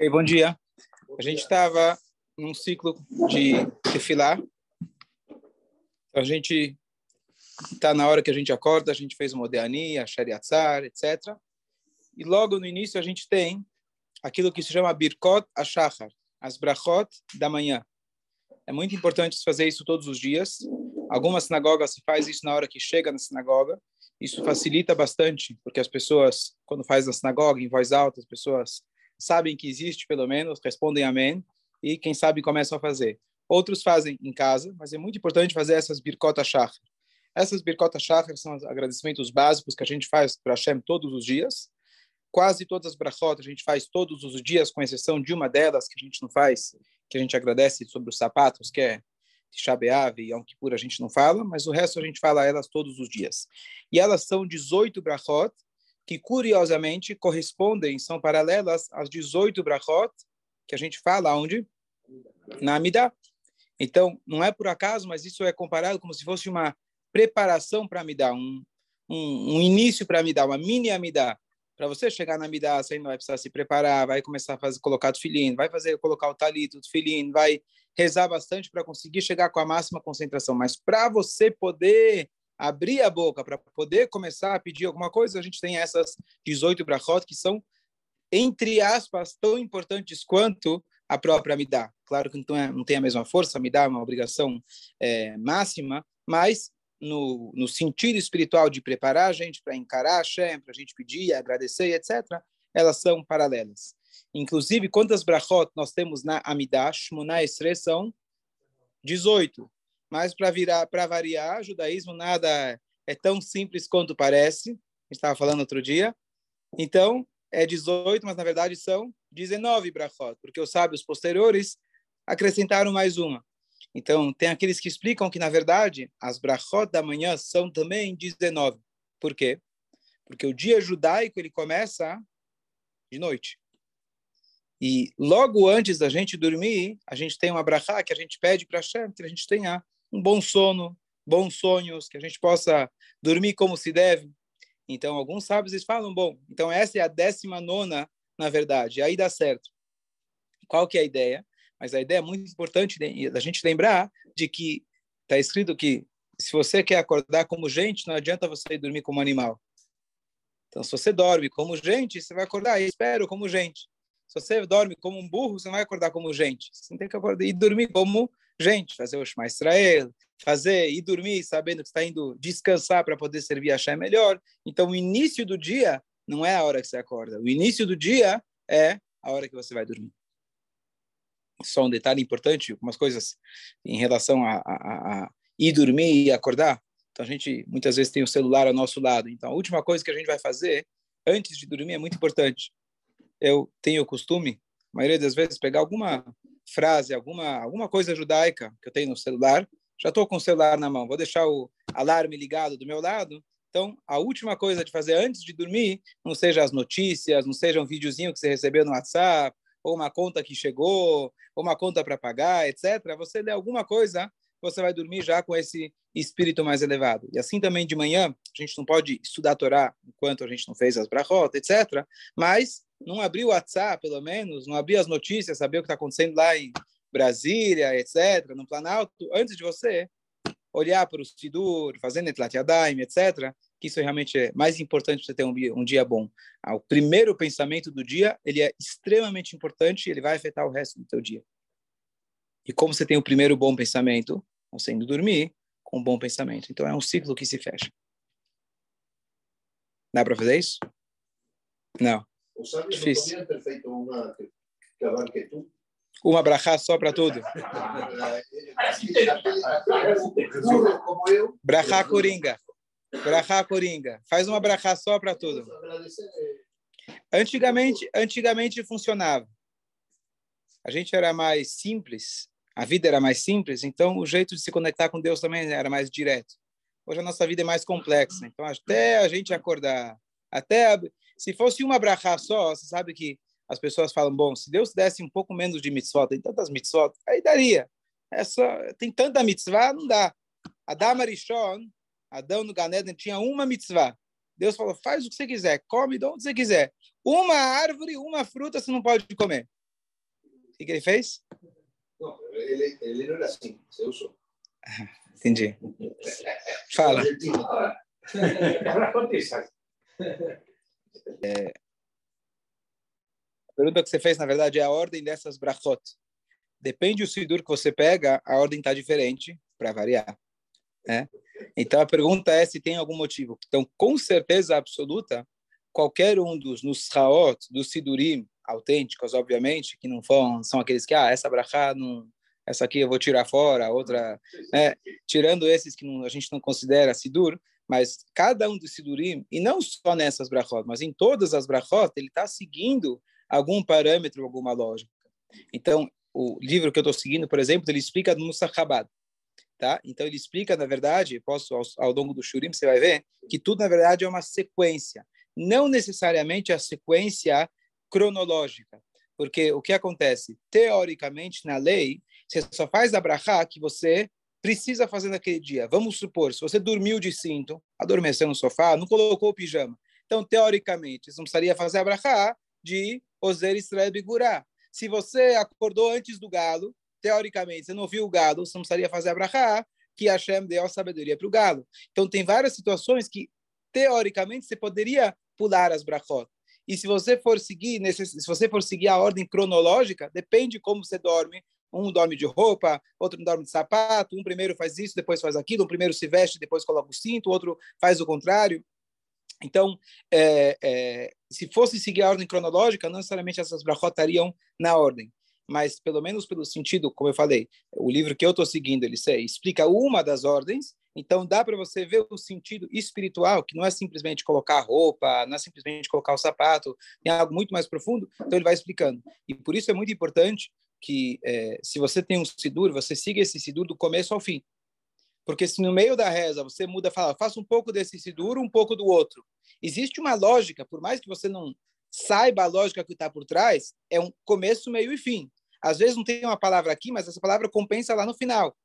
Hey, bom dia. A gente estava num ciclo de tefilá. A gente está na hora que a gente acorda, a gente fez o Modéani, a Shariatzar, etc. E logo no início a gente tem aquilo que se chama Birkot Ashachar, as brachot da manhã. É muito importante fazer isso todos os dias. Algumas sinagogas se faz isso na hora que chega na sinagoga. Isso facilita bastante, porque as pessoas, quando faz na sinagoga, em voz alta, as pessoas sabem que existe, pelo menos, respondem amém, e quem sabe começam a fazer. Outros fazem em casa, mas é muito importante fazer essas birkota shachar. Essas birkota shachar são os agradecimentos básicos que a gente faz para Hashem todos os dias. Quase todas as brachot a gente faz todos os dias, com exceção de uma delas que a gente não faz, que a gente agradece sobre os sapatos, que é Tisha B'Av e Yom Kippur a gente não fala, mas o resto a gente fala elas todos os dias. E elas são 18 brachot, que curiosamente correspondem, são paralelas às 18 brachot que a gente fala onde? Na Amidah. Então, não é por acaso, mas isso é comparado como se fosse uma preparação para Amidah, um, um, um início para Amidah, uma mini Amidah. Para você chegar na Amidah, você ainda vai precisar se preparar, vai começar a fazer, colocar o filhinho, vai fazer, colocar o talito, o filhinho, vai rezar bastante para conseguir chegar com a máxima concentração. Mas para você poder abrir a boca para poder começar a pedir alguma coisa, a gente tem essas 18 brachot que são, entre aspas, tão importantes quanto a própria Midah. Claro que não, é, não tem a mesma força, a Midah é uma obrigação é, máxima, mas no, no sentido espiritual de preparar a gente para encarar a Hashem, para a gente pedir, agradecer, etc., elas são paralelas. Inclusive, quantas brachot nós temos na Amidah? Shmona Esre são 18. Mas para virar, para variar, judaísmo nada é tão simples quanto parece. A gente estava falando outro dia. Então, é 18, mas na verdade são 19 brachot, porque os sábios posteriores acrescentaram mais uma. Então, tem aqueles que explicam que, na verdade, as brachot da manhã são também 19. Por quê? Porque o dia judaico ele começa de noite. E logo antes da gente dormir, a gente tem uma brachá que a gente pede para Hashem que a gente tenha um bom sono, bons sonhos, que a gente possa dormir como se deve. Então, alguns sábios eles falam, bom, então essa é a décima nona, na verdade, aí dá certo. Qual que é a ideia? Mas a ideia é muito importante da gente lembrar de que está escrito que se você quer acordar como gente, não adianta você ir dormir como animal. Então, se você dorme como gente, você vai acordar, espero, como gente. Se você dorme como um burro, você não vai acordar como gente. Você tem que acordar e dormir como gente, fazer o Shema Israel, fazer e dormir sabendo que está indo descansar para poder servir a Shem melhor. Então, o início do dia não é a hora que você acorda. O início do dia é a hora que você vai dormir. Só um detalhe importante, algumas coisas em relação a, a, a ir dormir e acordar. Então, a gente muitas vezes tem o celular ao nosso lado. Então, a última coisa que a gente vai fazer antes de dormir é muito importante. Eu tenho o costume, a maioria das vezes, pegar alguma frase, alguma, alguma coisa judaica que eu tenho no celular, já estou com o celular na mão, vou deixar o alarme ligado do meu lado. Então, a última coisa de fazer antes de dormir, não seja as notícias, não seja um videozinho que você recebeu no WhatsApp, ou uma conta que chegou, ou uma conta para pagar, etc. Você lê alguma coisa, você vai dormir já com esse espírito mais elevado. E assim também de manhã, a gente não pode estudar a Torá enquanto a gente não fez as brachot, etc. Mas não abrir o WhatsApp, pelo menos, não abrir as notícias, saber o que está acontecendo lá em Brasília, etc., no Planalto, antes de você olhar para o Sidur, fazer Netlat Yadayim, etc., que isso realmente é mais importante para você ter um dia, um dia bom. Ah, o primeiro pensamento do dia, ele é extremamente importante ele vai afetar o resto do teu dia. E como você tem o primeiro bom pensamento, você indo dormir com um bom pensamento. Então é um ciclo que se fecha. Dá para fazer isso? Não. Difícil. uma Uma brachá só para tudo. brachá coringa. Brachá coringa. Faz uma brachá só para tudo. Antigamente, antigamente funcionava. A gente era mais simples, a vida era mais simples, então o jeito de se conectar com Deus também era mais direto. Hoje a nossa vida é mais complexa, então até a gente acordar, até se fosse uma brachá só, você sabe que as pessoas falam, bom, se Deus desse um pouco menos de mitzvot, tem tantas mitzvot, aí daria. É só, tem tanta mitzvah, não dá. Adam Arishon, Adão no Ganeden tinha uma mitzvah. Deus falou, faz o que você quiser, come de onde você quiser. Uma árvore, uma fruta você não pode comer. que, que ele fez? Não, ele, ele não era assim, você usou. Entendi. Fala. É, a pergunta que você fez, na verdade, é a ordem dessas brachot. Depende do sidur que você pega, a ordem está diferente, para variar. Né? Então, a pergunta é se tem algum motivo. Então, com certeza absoluta, qualquer um dos nusraot, dos sidurim autênticos, obviamente, que não são, são aqueles que, ah, essa brachá, não, essa aqui eu vou tirar fora, outra... Né? Tirando esses que não, a gente não considera sidur, mas cada um dos sidurim, e não só nessas brachot, mas em todas as brachot, ele está seguindo algum parâmetro, alguma lógica. Então, o livro que eu estou seguindo, por exemplo, ele explica no Musachabad, tá? Então, ele explica, na verdade, posso ao, ao longo do Shurim, você vai ver, que tudo, na verdade, é uma sequência. Não necessariamente a sequência cronológica, porque o que acontece? Teoricamente, na lei, você só faz a brachá que você precisa fazer naquele dia. Vamos supor, se você dormiu de cinto, adormeceu no sofá, não colocou o pijama. Então, teoricamente, você não precisaria fazer a brachá de Ozer Israel Bigurá. Se você acordou antes do galo, teoricamente, você não viu o galo, você não precisaria fazer a brachá, que Hashem deu a sabedoria para o galo. Então, tem várias situações que, teoricamente, você poderia pular as brachot. E se você for seguir, se você for seguir a ordem cronológica, depende de como você dorme, um dorme de roupa, outro dorme de sapato, um primeiro faz isso, depois faz aquilo, um primeiro se veste, depois coloca o cinto, outro faz o contrário. Então, é, é, se fosse seguir a ordem cronológica, não necessariamente essas brachot estariam na ordem. Mas, pelo menos pelo sentido, como eu falei, o livro que eu estou seguindo, ele explica uma das ordens, então dá para você ver o sentido espiritual, que não é simplesmente colocar roupa, não é simplesmente colocar o sapato, tem algo muito mais profundo, então ele vai explicando. E por isso é muito importante que, é, se você tem um sidur, você siga esse sidur do começo ao fim. Porque se no meio da reza você muda, fala, faça um pouco desse sidur, um pouco do outro. Existe uma lógica, por mais que você não saiba a lógica que está por trás, é um começo, meio e fim. Às vezes não tem uma palavra aqui, mas essa palavra compensa lá no final.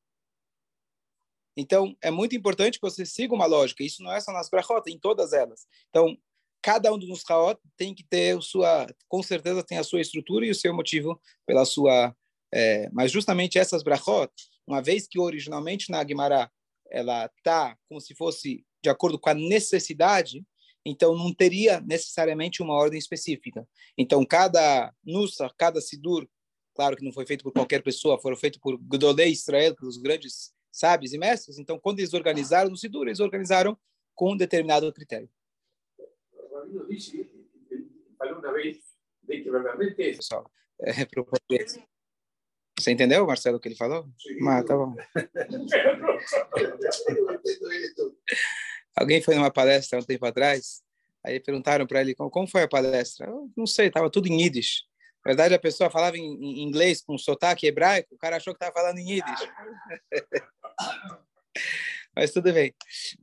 Então, é muito importante que você siga uma lógica. Isso não é só nas brachot, em todas elas. Então, cada um dos raot tem que ter sua, com certeza tem a sua estrutura e o seu motivo pela sua, é, mas justamente essas brachot, uma vez que originalmente na Guimará ela tá como se fosse de acordo com a necessidade, então não teria necessariamente uma ordem específica. Então cada nusa, cada sidur, claro que não foi feito por qualquer pessoa, foram feitos por Gdolei Israel, pelos grandes sábios e mestres. Então quando eles organizaram no sidur, eles organizaram com um determinado critério rabino dice, falou uma vez, de que verdadeiramente... Pessoal, é, pro português. Você entendeu, Marcelo, o que ele falou? Sim. Ah, tá bom. Alguém foi numa palestra um tempo atrás, aí perguntaram para ele como, foi a palestra. Eu não sei, estava tudo em Yiddish. Na verdade, a pessoa falava em, inglês com sotaque hebraico, o cara achou que estava falando em Yiddish. Mas tudo bem.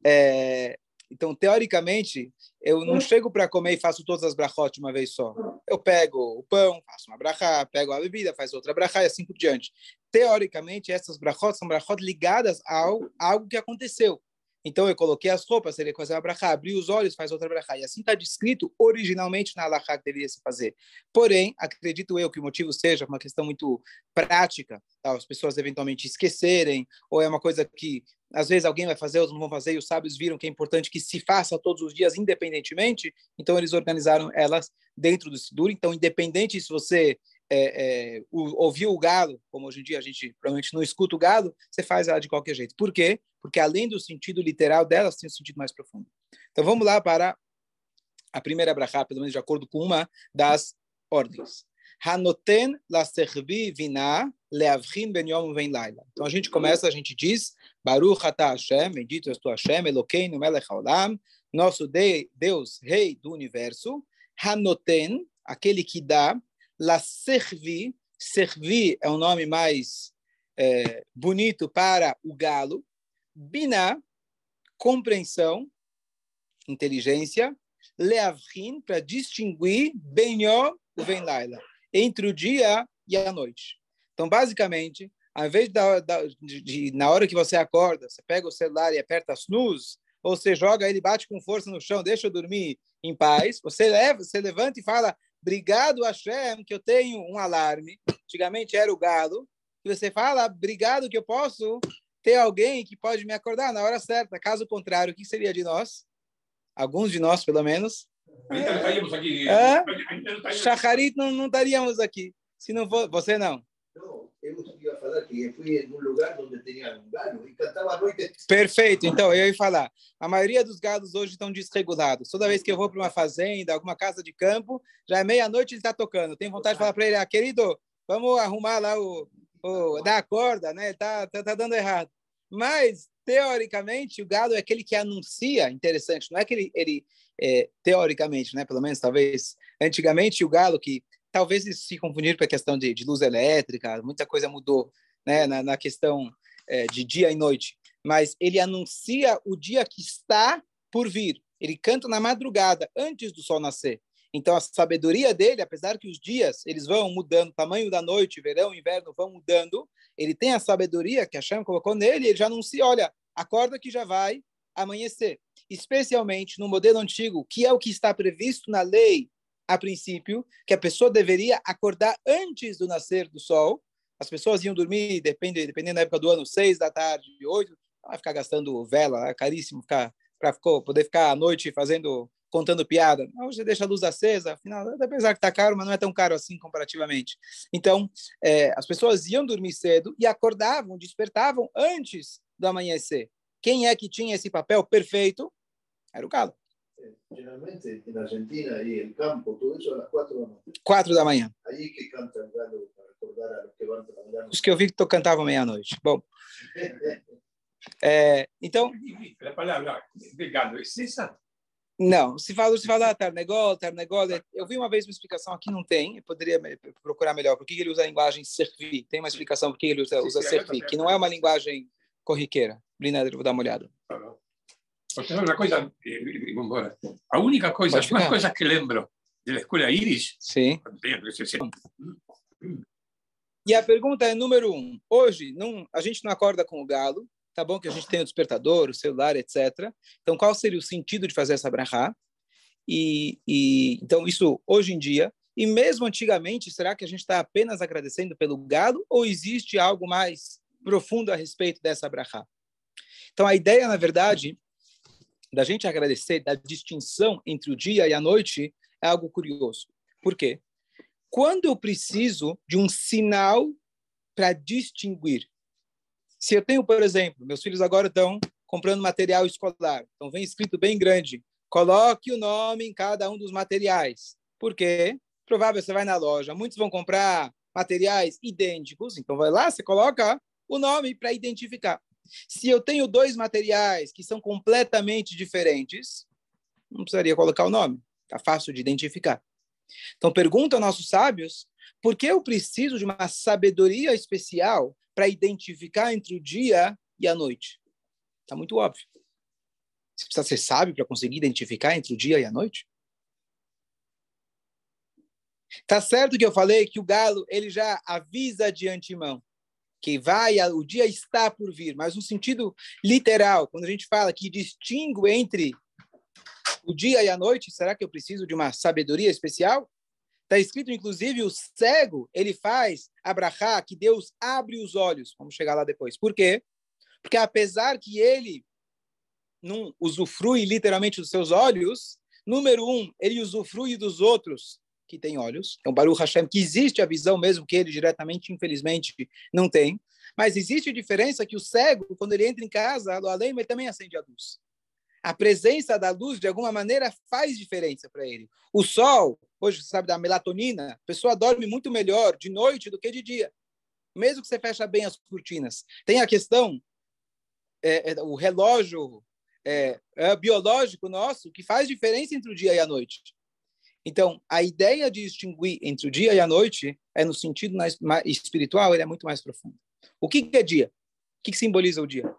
É, então, teoricamente, eu não chego para comer e faço todas as brachot de uma vez só. Eu pego o pão, faço uma brachá, pego a bebida, faço outra brachá e assim por diante. Teoricamente, essas brachot são brachot ligadas ao algo que aconteceu. Então, eu coloquei as roupas, seria fazer uma brachá, abri os olhos, faz outra brachá. E assim está descrito originalmente na halakha que deveria se fazer. Porém, acredito eu que o motivo seja uma questão muito prática, tá? as pessoas eventualmente esquecerem, ou é uma coisa que às vezes alguém vai fazer, outros não vão fazer, e os sábios viram que é importante que se faça todos os dias, independentemente, então eles organizaram elas dentro do Sidur. Então, independente se você é, é, ouviu o galo, como hoje em dia a gente provavelmente não escuta o galo, você faz ela de qualquer jeito. Por quê? Porque além do sentido literal delas, tem um sentido mais profundo. Então, vamos lá para a primeira brachá, pelo menos de acordo com uma das ordens. Hanoten la servi vina leavrin ben yom ven laila. Então a gente começa, a gente diz Baruch atah Hashem, bendito és tu Hashem, Elokeinu melech haolam, nosso Deus, Rei do Universo, Hanoten, aquele que dá, La Servi, Servi é o um nome mais é, bonito para o galo, Bina, compreensão, inteligência, Leavrin, para distinguir Benyo, o Venlaila, entre o dia e a noite. Então, basicamente, ao invés de, de, de, na hora que você acorda, você pega o celular e aperta snooze, ou você joga ele bate com força no chão, deixa eu dormir em paz, você leva, você levanta e fala, obrigado Hashem, que eu tenho um alarme, antigamente era o galo, e você fala, obrigado que eu posso ter alguém que pode me acordar na hora certa. Caso contrário, o que seria de nós? Alguns de nós, pelo menos. É? Shacharit não, não estaríamos aqui. Se não for, você não. Não, eu ia falar que fui em um lugar onde tinha um galo e cantava a noite. Perfeito. Então, eu ia falar. A maioria dos galos hoje estão desregulados. Toda vez que eu vou para uma fazenda, alguma casa de campo, já é meia-noite ele está tocando. Tenho vontade de falar para ele, ah, querido, vamos arrumar lá o, o dar a corda, né? Tá, tá, tá dando errado. Mas teoricamente o galo é aquele que anuncia, interessante. Não é que ele, ele é, teoricamente, né? Pelo menos talvez antigamente o galo que talvez se confundir com a questão de, de luz elétrica, muita coisa mudou, né? Na, na questão é, de dia e noite. Mas ele anuncia o dia que está por vir. Ele canta na madrugada, antes do sol nascer. Então a sabedoria dele, apesar que os dias eles vão mudando, tamanho da noite, verão, inverno vão mudando, ele tem a sabedoria que a Hashem colocou nele, ele já anuncia, olha, acorda que já vai amanhecer. Especialmente no modelo antigo, que é o que está previsto na lei a princípio, que a pessoa deveria acordar antes do nascer do sol. As pessoas iam dormir, depende, dependendo da época do ano, seis da tarde, oito, vai ficar gastando vela, é caríssimo ficar para poder ficar à noite fazendo contando piada. Hoje deixa a luz acesa, afinal, apesar que está caro, mas não é tão caro assim comparativamente. Então, é, as pessoas iam dormir cedo e acordavam, despertavam antes do amanhecer. Quem é que tinha esse papel perfeito? Era o galo. É, geralmente, na Argentina, e no campo, tudo isso às quatro da manhã. Quatro da manhã. Aí que canta o galo para acordar os que vão trabalhar. Os que eu vi que cantavam meia-noite. Bom. é, então. A palavra de galo é essa? Não, se fala, se fala Tarnegol, Tarnegol, eu vi uma vez uma explicação aqui, não tem, eu poderia procurar melhor, por que ele usa a linguagem servi, tem uma explicação por que ele usa, usa servi, que não é uma linguagem corriqueira. Brinader, vou dar uma olhada. Porque uma coisa, embora, a única coisa, as duas coisas que lembro da escola Iris... Sim. E a pergunta é número um. Hoje, não, a gente não acorda com o galo, tá bom que a gente tem o despertador, o celular, etc. Então, qual seria o sentido de fazer essa brachá? E, e, então, isso hoje em dia, e mesmo antigamente, será que a gente está apenas agradecendo pelo gado ou existe algo mais profundo a respeito dessa brachá? Então, a ideia, na verdade, da gente agradecer, da distinção entre o dia e a noite, é algo curioso. Por quê? Quando eu preciso de um sinal para distinguir se eu tenho, por exemplo, meus filhos agora estão comprando material escolar, então vem escrito bem grande, coloque o nome em cada um dos materiais. Por quê? Provável você vai na loja, muitos vão comprar materiais idênticos, então vai lá, você coloca o nome para identificar. Se eu tenho dois materiais que são completamente diferentes, não precisaria colocar o nome, está fácil de identificar. Então pergunta aos nossos sábios, por que eu preciso de uma sabedoria especial para identificar entre o dia e a noite. Está muito óbvio. Você precisa ser sábio para conseguir identificar entre o dia e a noite? Tá certo que eu falei que o galo ele já avisa de antemão que vai, o dia está por vir, mas no sentido literal, quando a gente fala que distingue entre o dia e a noite, será que eu preciso de uma sabedoria especial? Está escrito, inclusive, o cego, ele faz abrahá, que Deus abre os olhos. Vamos chegar lá depois. Por quê? Porque apesar que ele não usufrui literalmente dos seus olhos, número um, ele usufrui dos outros que têm olhos. Então, Baruch Hashem, que existe a visão mesmo que ele diretamente, infelizmente, não tem. Mas existe a diferença que o cego, quando ele entra em casa, além, ele também acende a luz. A presença da luz, de alguma maneira, faz diferença para ele. O sol, Hoje, você sabe da melatonina, a pessoa dorme muito melhor de noite do que de dia, mesmo que você feche bem as cortinas. Tem a questão, é, é, o relógio é, é biológico nosso que faz diferença entre o dia e a noite. Então, a ideia de distinguir entre o dia e a noite é no sentido espiritual, ele é muito mais profundo. O que é dia? O que simboliza o dia?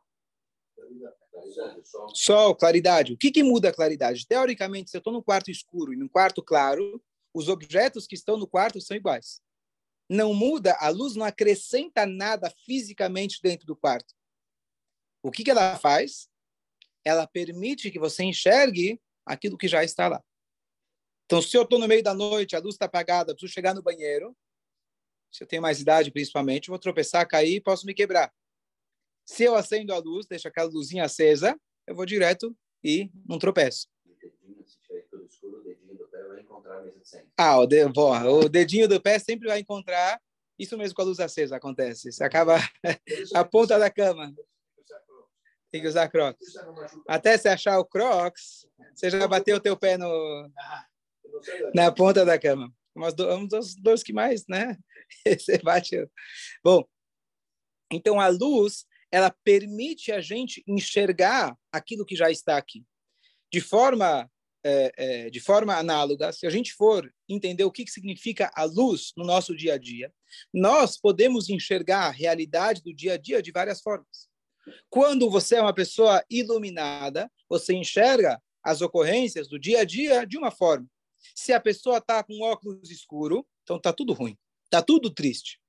Sol, claridade. O que, que muda a claridade? Teoricamente, se eu estou num quarto escuro e num quarto claro, os objetos que estão no quarto são iguais. Não muda, a luz não acrescenta nada fisicamente dentro do quarto. O que, que ela faz? Ela permite que você enxergue aquilo que já está lá. Então, se eu estou no meio da noite, a luz está apagada, preciso chegar no banheiro, Se eu tenho mais idade, principalmente, vou tropeçar, cair e posso me quebrar. Se eu acendo a luz, deixo aquela luzinha acesa, eu vou direto e não tropeço. Ah, o, de, o dedinho do pé sempre vai encontrar. Isso mesmo com a luz acesa acontece. Você acaba a ponta da cama. Tem que usar crocs. Até você achar o crocs, você já bateu o teu pé no, na ponta da cama. um dos dois que mais, né? Você bate. Bom, então a luz, ela permite a gente enxergar aquilo que já está aqui. De forma, é, é, de forma análoga, se a gente for entender o que, que significa a luz no nosso dia a dia, nós podemos enxergar a realidade do dia a dia de várias formas. Quando você é uma pessoa iluminada, você enxerga as ocorrências do dia a dia de uma forma. Se a pessoa está com óculos escuro, então está tudo ruim, está tudo triste,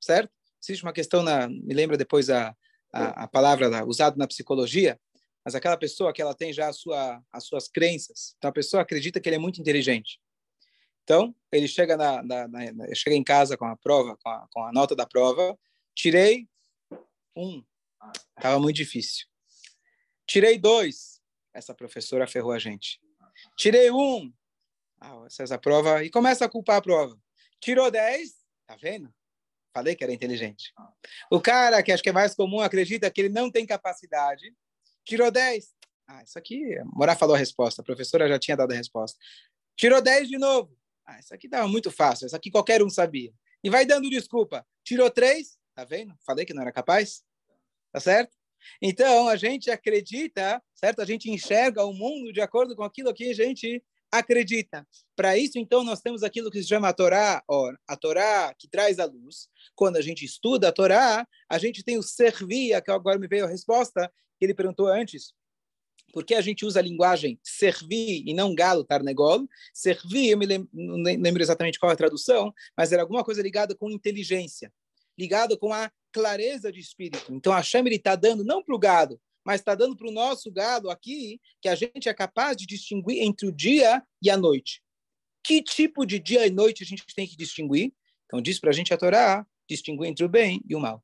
certo? Existe uma questão, na, me lembra depois a, a, a palavra usada na psicologia, mas aquela pessoa que ela tem já sua, as suas crenças, então a pessoa acredita que ele é muito inteligente. Então, ele chega, na, na, na chega em casa com a prova, com a, com a nota da prova, tirei um, Estava muito difícil. Tirei dois. Essa professora ferrou a gente. Tirei um. Ah, essa prova. E começa a culpar a prova. Tirou dez. Tá vendo? Falei que era inteligente. O cara, que acho que é mais comum, acredita que ele não tem capacidade. Tirou dez. Ah, isso aqui. Morá falou a resposta. A professora já tinha dado a resposta. Tirou dez de novo. Ah, isso aqui estava muito fácil. Isso aqui qualquer um sabia. E vai dando desculpa. Tirou três. Tá vendo? Falei que não era capaz. Tá certo? Então, a gente acredita, certo? A gente enxerga o mundo de acordo com aquilo que a gente acredita. Para isso, então, nós temos aquilo que se chama a Torá, ó, a Torá que traz a luz. Quando a gente estuda a Torá, a gente tem o servir, que agora me veio a resposta que ele perguntou antes. Por que a gente usa a linguagem servir e não galo tarnegol? Servir, eu me lembro, não lembro exatamente qual é a tradução, mas era alguma coisa ligada com inteligência, ligada com a clareza de espírito. Então, a Hashem está dando não para o gado, mas está dando para o nosso gado aqui, que a gente é capaz de distinguir entre o dia e a noite. Que tipo de dia e noite a gente tem que distinguir? Então, diz para a gente a Torá, distinguir entre o bem e o mal. O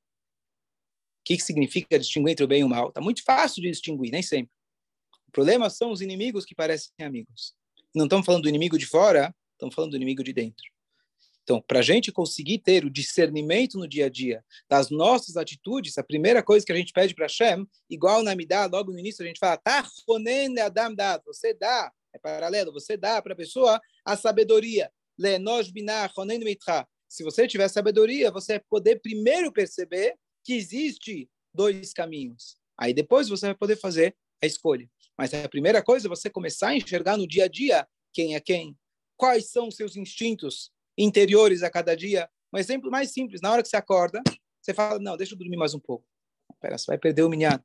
que, que significa distinguir entre o bem e o mal? Está muito fácil de distinguir, nem sempre. O problema são os inimigos que parecem amigos. Não estamos falando do inimigo de fora, estamos falando do inimigo de dentro. Então, para a gente conseguir ter o discernimento no dia a dia das nossas atitudes, a primeira coisa que a gente pede para Hashem, igual na Midah, logo no início a gente fala, Adam dad, você dá, é paralelo, você dá para a pessoa a sabedoria. Se você tiver sabedoria, você vai poder primeiro perceber que existe dois caminhos. Aí depois você vai poder fazer a escolha. Mas a primeira coisa é você começar a enxergar no dia a dia quem é quem, quais são os seus instintos, interiores a cada dia. Um exemplo mais simples, na hora que você acorda, você fala, não, deixa eu dormir mais um pouco. Pera, você vai perder o minhado.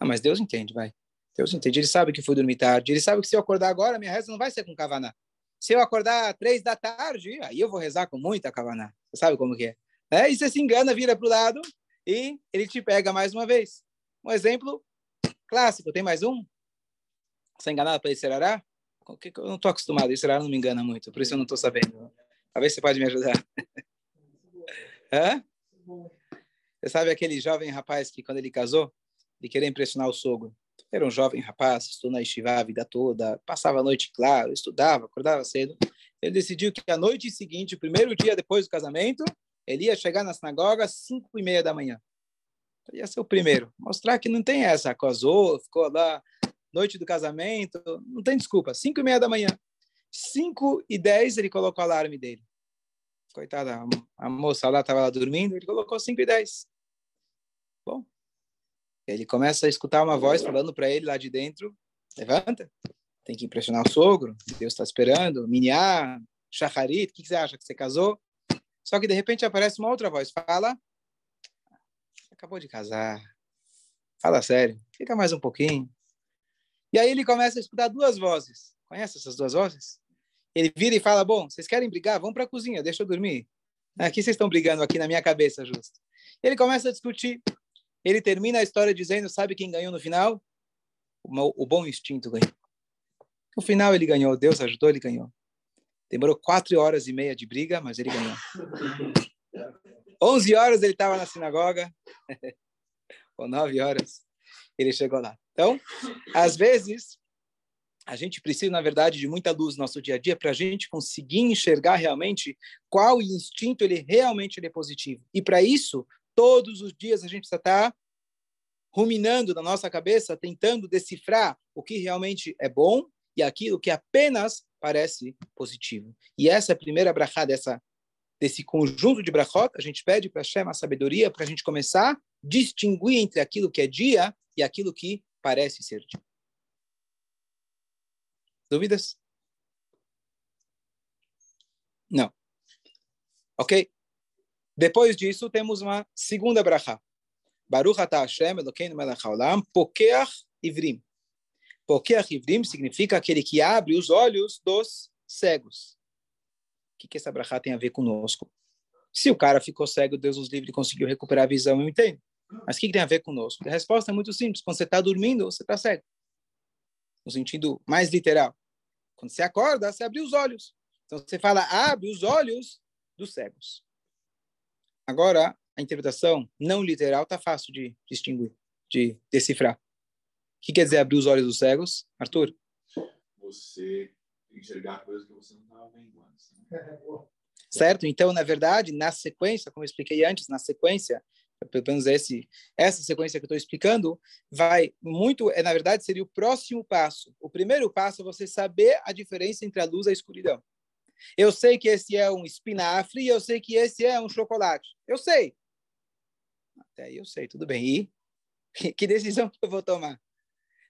Ah, mas Deus entende, vai. Deus entende, ele sabe que foi dormir tarde, ele sabe que se eu acordar agora, minha reza não vai ser com kavaná. Se eu acordar três da tarde, aí eu vou rezar com muita kavaná. Você sabe como que é. é? E você se engana, vira para o lado e ele te pega mais uma vez. Um exemplo clássico, tem mais um? Você é enganado para serará? Eu não estou acostumado, esse serará não me engana muito, por isso eu não estou sabendo. Talvez você pode me ajudar. Hã? Você sabe aquele jovem rapaz que, quando ele casou, ele queria impressionar o sogro. Era um jovem rapaz, estudou na Estivá a vida toda, passava a noite claro, estudava, acordava cedo. Ele decidiu que a noite seguinte, o primeiro dia depois do casamento, ele ia chegar na sinagoga às cinco e meia da manhã. Ia ser o primeiro. Mostrar que não tem essa. Casou, ficou lá, noite do casamento, não tem desculpa. Cinco e meia da manhã. 5 e 10 ele colocou o alarme dele. Coitada, a moça lá estava lá dormindo, ele colocou 5 e 10. Bom, ele começa a escutar uma voz falando para ele lá de dentro: levanta, tem que impressionar o sogro, Deus está esperando, Minhá, Shacharit, o que, que você acha que você casou? Só que de repente aparece uma outra voz: fala, acabou de casar, fala sério, fica mais um pouquinho. E aí ele começa a escutar duas vozes. Conhece essas duas vozes? Ele vira e fala: Bom, vocês querem brigar? Vão para a cozinha, deixa eu dormir. Aqui vocês estão brigando, aqui na minha cabeça, justo. Ele começa a discutir. Ele termina a história dizendo: Sabe quem ganhou no final? O, o bom instinto ganhou. No final ele ganhou, Deus ajudou, ele ganhou. Demorou quatro horas e meia de briga, mas ele ganhou. 11 horas ele estava na sinagoga, ou 9 horas, ele chegou lá. Então, às vezes, a gente precisa, na verdade, de muita luz no nosso dia a dia para a gente conseguir enxergar realmente qual instinto ele realmente ele é positivo. E para isso, todos os dias a gente precisa estar tá ruminando na nossa cabeça, tentando decifrar o que realmente é bom e aquilo que apenas parece positivo. E essa é a primeira brachá dessa desse conjunto de brachot, a gente pede para Hashem a sabedoria para a gente começar a distinguir entre aquilo que é dia e aquilo que parece ser dia. Dúvidas? Não. Ok? Depois disso, temos uma segunda brachá. Baruch atah Hashem Elokeinu melech haolam pokeach ivrim. Pokeach ivrim significa aquele que abre os olhos dos cegos. O que, que essa brachá tem a ver conosco? Se o cara ficou cego, Deus os livre conseguiu recuperar a visão, eu entendo. Mas o que, que tem a ver conosco? A resposta é muito simples. Quando você está dormindo, você está cego. No sentido mais literal. Quando você acorda, você abre os olhos. Então você fala, abre os olhos dos cegos. Agora, a interpretação não literal está fácil de distinguir, de decifrar. O que quer dizer abrir os olhos dos cegos, Arthur? Você enxergar coisas que você não estava vendo antes. Né? Certo? Então, na verdade, na sequência, como eu expliquei antes, na sequência, pelo menos esse, essa sequência que eu estou explicando, vai muito, é na verdade, seria o próximo passo. O primeiro passo é você saber a diferença entre a luz e a escuridão. Eu sei que esse é um espinafre e eu sei que esse é um chocolate. Eu sei. Até aí eu sei, tudo bem. E que decisão que eu vou tomar?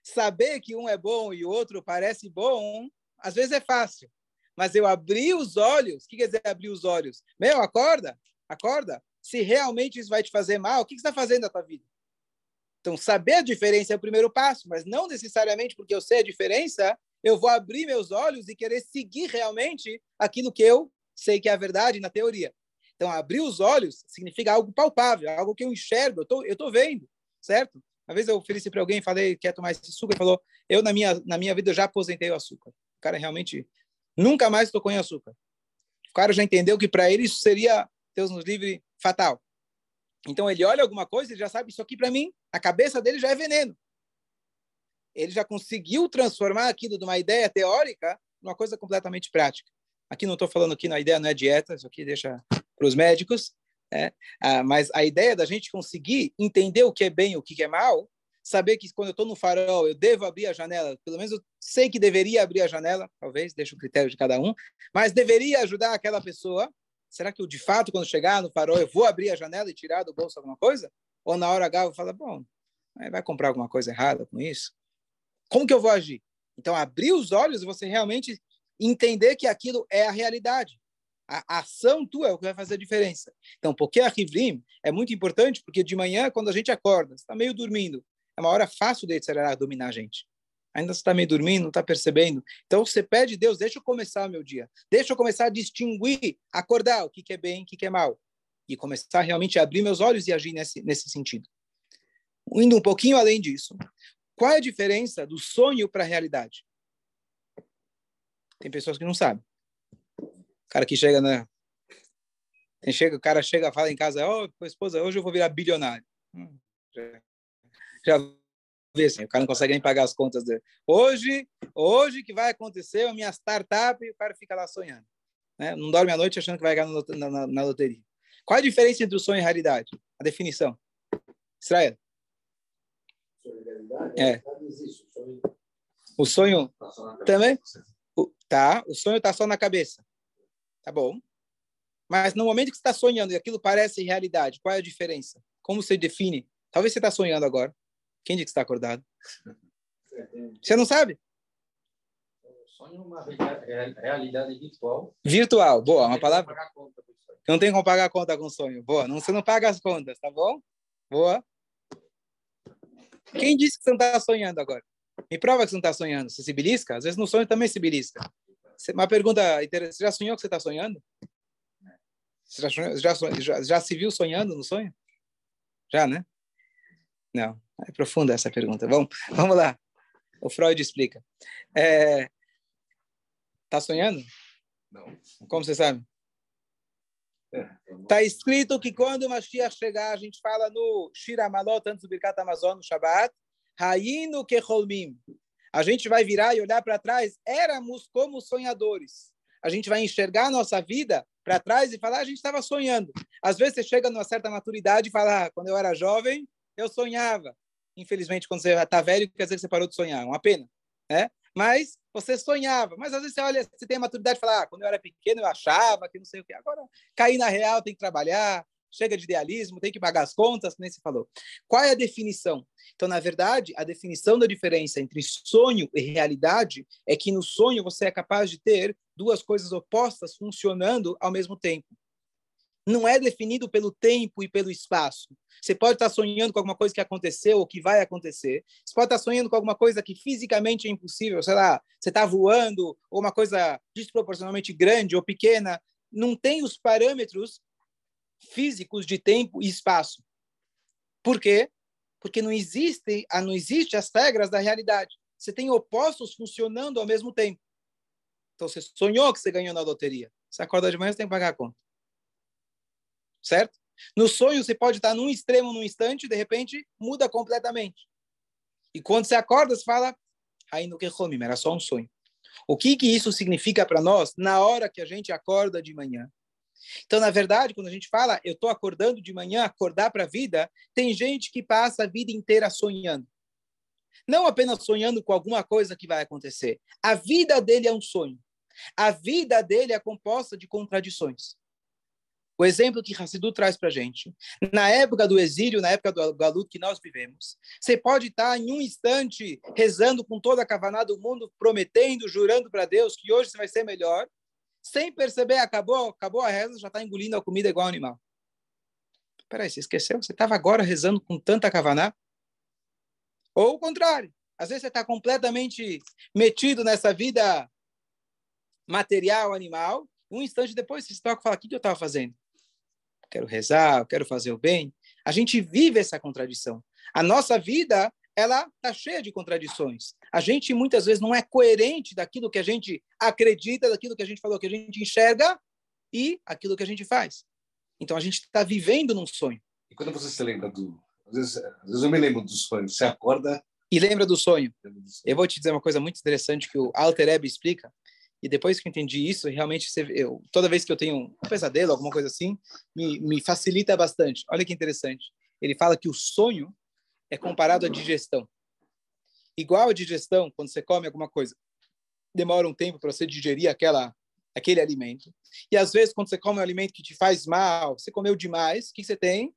Saber que um é bom e o outro parece bom, às vezes é fácil. Mas eu abri os olhos, o que quer dizer abrir os olhos? Meu, acorda, acorda se realmente isso vai te fazer mal, o que, você está fazendo na tua vida? Então, saber a diferença é o primeiro passo, mas não necessariamente porque eu sei a diferença, eu vou abrir meus olhos e querer seguir realmente aquilo que eu sei que é a verdade na teoria. Então, abrir os olhos significa algo palpável, algo que eu enxergo, eu tô, eu tô vendo, certo? Uma vez eu ofereci para alguém, falei, quer tomar esse suco? Ele falou, eu na minha, na minha vida já aposentei o açúcar. O cara realmente nunca mais tocou em açúcar. O cara já entendeu que para ele isso seria, Deus nos livre, fatal. Então ele olha alguma coisa e já sabe isso aqui para mim, a cabeça dele já é veneno. Ele já conseguiu transformar aquilo de uma ideia teórica numa coisa completamente prática. Aqui não estou falando que a ideia não é dieta, isso aqui deixa para os médicos, né? ah, mas a ideia da gente conseguir entender o que é bem e o que é mal, saber que quando eu estou no farol eu devo abrir a janela, pelo menos eu sei que deveria abrir a janela, talvez, deixa o critério de cada um, mas deveria ajudar aquela pessoa será que eu, de fato, quando chegar no farol, eu vou abrir a janela e tirar do bolso alguma coisa? Ou na hora H eu falo, bom, vai comprar alguma coisa errada com isso? Como que eu vou agir? Então, abrir os olhos e você realmente entender que aquilo é a realidade. A ação tua é o que vai fazer a diferença. Então, porque a Rivrim é muito importante, porque de manhã, quando a gente acorda, está meio dormindo, é uma hora fácil de dominar a gente ainda está meio dormindo, não está percebendo. Então você pede, Deus, deixa eu começar meu dia. Deixa eu começar a distinguir, acordar o que, é bem, o que, é mal. E começar realmente a abrir meus olhos e agir nesse, nesse sentido. Indo um pouquinho além disso, qual é a diferença do sonho para a realidade? Tem pessoas que não sabem. O cara que chega na. Chega, o cara chega, fala em casa, ó, oh, esposa, hoje eu vou virar bilionário. Hum, já, já ver assim, o cara não consegue nem pagar as contas dele. Hoje, hoje que vai acontecer a minha startup e o cara fica lá sonhando. Né? Não dorme à noite achando que vai ganhar na, na, na loteria. Qual a diferença entre o sonho e a realidade? A definição. Israel. É. O sonho também? Tá, o sonho está só na cabeça. Tá bom. Mas no momento que você está sonhando e aquilo parece realidade, qual é a diferença? Como você define? Talvez você está sonhando agora. Quem diz que está acordado? Você não sabe? Sonho é uma realidade virtual. Virtual, boa, uma palavra. Não tem como pagar a conta com sonho. Boa, não, você não paga as contas, tá bom? Boa. Quem disse que você não está sonhando agora? Me prova que você não está sonhando. Você se belisca? Às vezes no sonho também se belisca. Uma pergunta interessante. Você já sonhou que você está sonhando? Você já, já, já, já se viu sonhando no sonho? Já, né? Não. É profunda essa pergunta. Vamos, vamos lá. O Freud explica. É... Tá sonhando? Não. Como você sabe? É, Está escrito que quando o Mashiach chegar, a gente fala no Shira Malot, antes do Birkat Amazon, no Shabbat, Rainu Keholmim. A gente vai virar e olhar para trás, éramos como sonhadores. A gente vai enxergar a nossa vida para trás e falar, a gente estava sonhando. Às vezes você chega numa certa maturidade e fala, ah, quando eu era jovem, eu sonhava. Infelizmente, quando você está velho, quer dizer que você parou de sonhar. Uma pena, né? Mas você sonhava. Mas às vezes você olha, você tem a maturidade e fala, ah, quando eu era pequeno eu achava que não sei o quê. Agora, cair na real, tem que trabalhar, chega de idealismo, tem que pagar as contas, nem se falou. Qual é a definição? Então, na verdade, a definição da diferença entre sonho e realidade é que no sonho você é capaz de ter duas coisas opostas funcionando ao mesmo tempo. Não é definido pelo tempo e pelo espaço. Você pode estar sonhando com alguma coisa que aconteceu ou que vai acontecer. Você pode estar sonhando com alguma coisa que fisicamente é impossível, sei lá, você está voando, ou uma coisa desproporcionalmente grande ou pequena. Não tem os parâmetros físicos de tempo e espaço. Por quê? Porque não existe, ah, não existe as regras da realidade. Você tem opostos funcionando ao mesmo tempo. Então você sonhou que você ganhou na loteria. Você acorda de manhã, você tem que pagar a conta. Certo? No sonho, você pode estar num extremo num instante, de repente, muda completamente. E quando você acorda, você fala, no que era só um sonho. O que, que isso significa para nós na hora que a gente acorda de manhã? Então, na verdade, quando a gente fala, eu estou acordando de manhã, acordar para a vida, tem gente que passa a vida inteira sonhando. Não apenas sonhando com alguma coisa que vai acontecer. A vida dele é um sonho. A vida dele é composta de contradições. O exemplo que Hassidu traz para a gente, na época do exílio, na época do galuto que nós vivemos, você pode estar em um instante rezando com toda a cavaná do mundo, prometendo, jurando para Deus que hoje você vai ser melhor, sem perceber, acabou, acabou a reza, já está engolindo a comida igual animal. Peraí, você esqueceu? Você estava agora rezando com tanta kavaná? Ou o contrário. Às vezes você está completamente metido nessa vida material, animal. Um instante depois você se toca e fala, o que eu estava fazendo? Quero rezar, quero fazer o bem. A gente vive essa contradição. A nossa vida ela está cheia de contradições. A gente muitas vezes não é coerente daquilo que a gente acredita, daquilo que a gente falou, que a gente enxerga e aquilo que a gente faz. Então a gente está vivendo num sonho. E quando você se lembra do. Às vezes, às vezes eu me lembro do sonho, você acorda. E lembra do sonho. Eu vou te dizer uma coisa muito interessante que o Alter Ebe explica. E depois que eu entendi isso, realmente, eu, toda vez que eu tenho um pesadelo, alguma coisa assim, me, me facilita bastante. Olha que interessante. Ele fala que o sonho é comparado à digestão. Igual a digestão, quando você come alguma coisa, demora um tempo para você digerir aquela aquele alimento. E às vezes, quando você come um alimento que te faz mal, você comeu demais, o que você tem?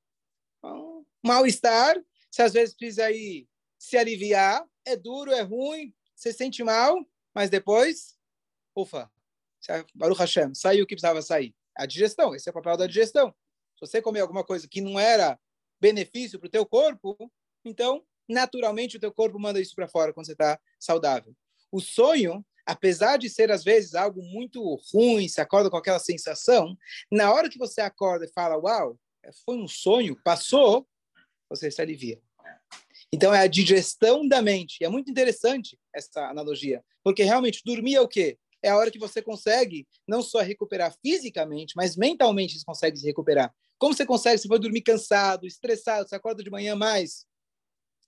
Um mal-estar. Você às vezes precisa aí se aliviar. É duro, é ruim, você sente mal, mas depois, ufa, Baruch Hashem, saiu o que precisava sair. A digestão, esse é o papel da digestão. Se você comer alguma coisa que não era benefício para o teu corpo, então, naturalmente, o teu corpo manda isso para fora quando você está saudável. O sonho, apesar de ser, às vezes, algo muito ruim, se acorda com aquela sensação, na hora que você acorda e fala, uau, foi um sonho, passou, você se alivia. Então, é a digestão da mente. E é muito interessante essa analogia, porque realmente dormir é o quê? É a hora que você consegue não só recuperar fisicamente, mas mentalmente você consegue se recuperar. Como você consegue? Você vai dormir cansado, estressado, você acorda de manhã mais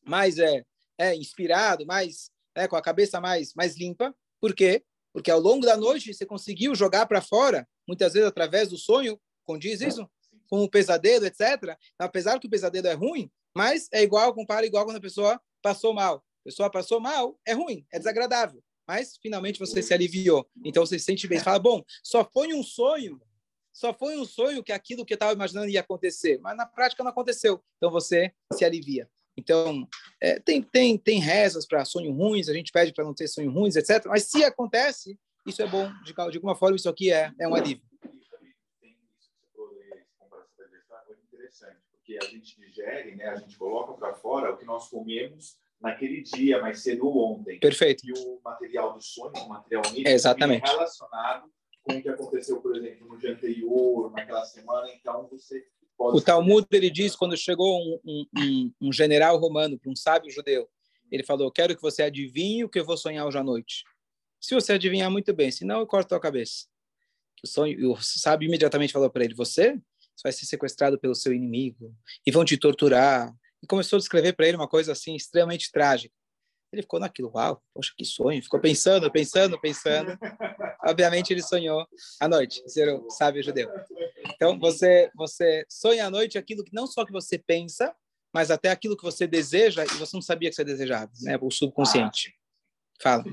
mais é, é inspirado, mais é, com a cabeça mais, mais limpa. Por quê? Porque ao longo da noite você conseguiu jogar para fora, muitas vezes através do sonho, condiz isso? Com o pesadelo, etc. Então, apesar que o pesadelo é ruim, mas é igual, compara igual quando a pessoa passou mal. A pessoa passou mal, é ruim, é desagradável. Mas finalmente você se aliviou. Então você se sente bem. Você fala, bom, só foi um sonho, só foi um sonho que aquilo que eu estava imaginando ia acontecer. Mas na prática não aconteceu. Então você se alivia. Então, é, tem, tem, tem rezas para sonho ruins, a gente pede para não ter sonho ruins, etc. Mas se acontece, isso é bom. De, de alguma forma, isso aqui é, é um alívio. Porque a gente digere, né, a gente coloca para fora o que nós comemos naquele dia, mais cedo ou ontem. Perfeito. E o material do sonho, o material nítido, Exatamente. é relacionado com o que aconteceu, por exemplo, no dia anterior, naquela semana. Então, você o Talmud ele diz quando chegou um, um, um general romano para um sábio judeu, ele falou: "Quero que você adivinhe o que eu vou sonhar hoje à noite. Se você adivinhar muito bem, senão eu corto a cabeça." O sonho, o sábio imediatamente falou para ele: "Você? você vai ser sequestrado pelo seu inimigo e vão te torturar. E começou a descrever para ele uma coisa assim extremamente trágica. Ele ficou naquilo, uau, poxa, que sonho. Ficou pensando, pensando, pensando. Obviamente ele sonhou à noite, ser o sábio judeu. Então você você sonha à noite aquilo que não só que você pensa, mas até aquilo que você deseja e você não sabia que você desejava, né? O subconsciente. Fala.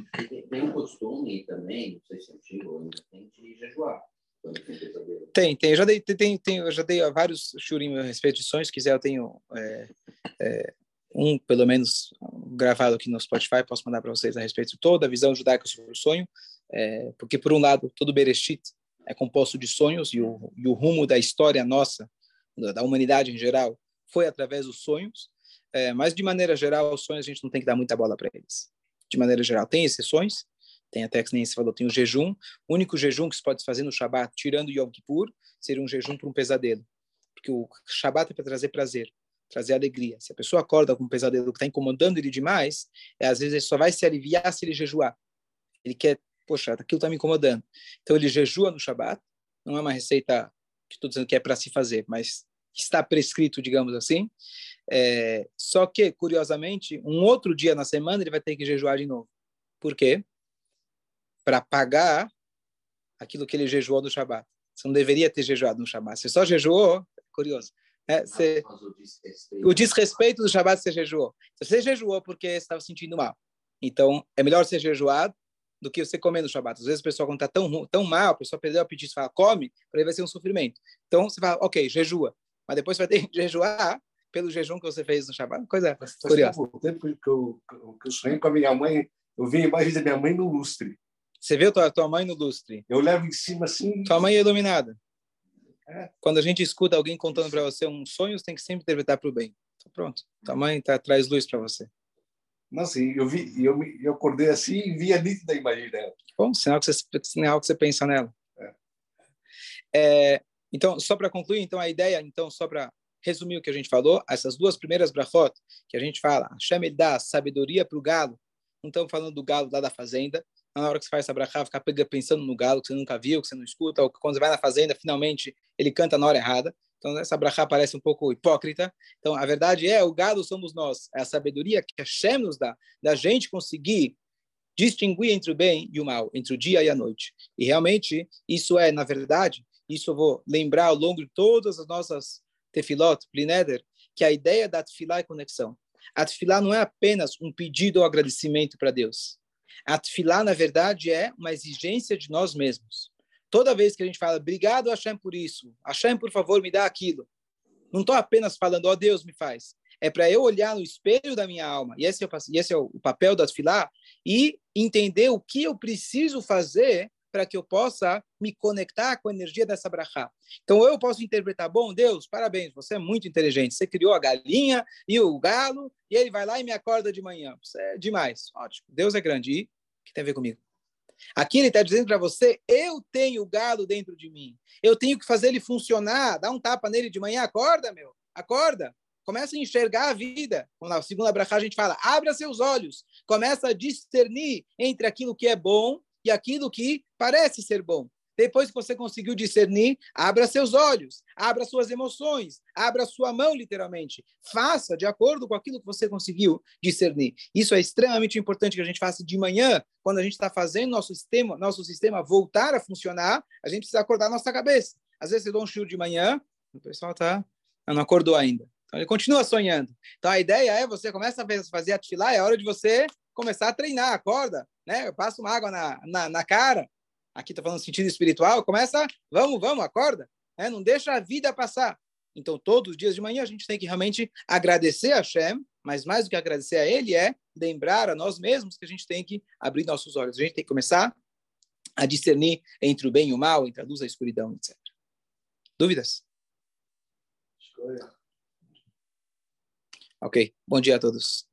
Tem um costume também, não sei se é antigo tem de jejuar. Tem, tem. Eu já dei, tem, tem, eu já dei vários shurim a respeito de sonhos. Se quiser, eu tenho é, é, um, pelo menos, gravado aqui no Spotify. Posso mandar para vocês a respeito de toda a visão judaica sobre o sonho. É, porque, por um lado, todo Bereshit é composto de sonhos e o, e o rumo da história nossa, da humanidade em geral, foi através dos sonhos. Mas, de maneira geral, os sonhos a gente não tem que dar muita bola para eles. De maneira geral, tem exceções, tem até que nem se falou, tem o jejum. O único jejum que se pode fazer no Shabat, tirando Yom Kippur, seria um jejum para um pesadelo. Porque o Shabat é para trazer prazer, trazer alegria. Se a pessoa acorda com um pesadelo que está incomodando ele demais, é, às vezes ele só vai se aliviar se ele jejuar. Ele quer, poxa, aquilo está me incomodando. Então ele jejua no Shabat. Não é uma receita que estou dizendo que é para se fazer, mas está prescrito, digamos assim. É, só que, curiosamente, um outro dia na semana ele vai ter que jejuar de novo. Por quê? Para pagar aquilo que ele jejuou no Shabat. Você não deveria ter jejuado no Shabat. Você só jejuou, é curioso. É, você, o desrespeito do Shabat você jejuou. Você jejuou porque estava sentindo mal. Então, é melhor ser jejuado do que você comer no Shabat. Às vezes a pessoa, quando está tão, tão mal, a pessoa perdeu o apetite, fala, come, para ele vai ser um sofrimento. Então, você fala, ok, jejua. Mas depois você vai ter que jejuar pelo jejum que você fez no Shabat. Coisa Mas, curiosa. O tempo que eu, que eu sonhei com a minha mãe, eu vi a imagem da minha mãe no lustre. Você viu tua, tua mãe no lustre? Eu levo em cima assim. Tua mãe é iluminada. É. Quando a gente escuta alguém contando para você um sonho, você tem que sempre interpretar para o bem. Então, pronto. Tua mãe tá, traz luz para você. Sim, eu vi, eu, eu acordei assim e vi a nítida imagem dela. Bom, sinal que você, sinal que você pensa nela. É. É, então, só para concluir, então a ideia, então só para resumir o que a gente falou, essas duas primeiras brachot que a gente fala, chame dá sabedoria para o galo. Não estamos falando do galo lá da fazenda, na hora que você faz essa brachá, ficar pensando no galo que você nunca viu, que você não escuta, ou que quando você vai na fazenda, finalmente ele canta na hora errada. Então, essa brachá parece um pouco hipócrita. Então, a verdade é, o galo somos nós. É a sabedoria que Hashem nos dá, da gente conseguir distinguir entre o bem e o mal, entre o dia e a noite. E realmente, isso é, na verdade, isso eu vou lembrar ao longo de todas as nossas tefilot, plineder, que a ideia da tefilá é conexão. A tefilá não é apenas um pedido ou agradecimento para Deus. A tefilá, na verdade, é uma exigência de nós mesmos. Toda vez que a gente fala, obrigado, Hashem, por isso, Hashem, por favor, me dá aquilo. Não estou apenas falando, ó oh, Deus, me faz. É para eu olhar no espelho da minha alma, e esse é o, esse é o papel da tefilá, e entender o que eu preciso fazer para que eu possa me conectar com a energia dessa brachá. Então eu posso interpretar, bom Deus, parabéns, você é muito inteligente, você criou a galinha e o galo, e ele vai lá e me acorda de manhã. Isso é demais, ótimo. Deus é grande. E o que tem a ver comigo? Aqui ele está dizendo para você, eu tenho o galo dentro de mim. Eu tenho que fazer ele funcionar, dar um tapa nele de manhã, acorda, meu, acorda. Começa a enxergar a vida. Na segunda brachá a gente fala, abra seus olhos. Começa a discernir entre aquilo que é bom e aquilo que parece ser bom. Depois que você conseguiu discernir, abra seus olhos, abra suas emoções, abra sua mão, literalmente. Faça de acordo com aquilo que você conseguiu discernir. Isso é extremamente importante que a gente faça de manhã, quando a gente está fazendo nosso sistema, nosso sistema voltar a funcionar, a gente precisa acordar nossa cabeça. Às vezes você dá um chute de manhã, o pessoal tá, não acordou ainda. Então ele continua sonhando. Então a ideia é você começa a fazer a tefilá, é hora de você começar a treinar, acorda, né? Passa uma água na, na, na cara. Aqui está falando sentido espiritual. Começa, vamos, vamos, acorda. Né? Não deixa a vida passar. Então, todos os dias de manhã, a gente tem que realmente agradecer a Hashem, mas mais do que agradecer a Ele é lembrar a nós mesmos que a gente tem que abrir nossos olhos. A gente tem que começar a discernir entre o bem e o mal, entre a luz e a escuridão, etc. Dúvidas? Ok. Bom dia a todos.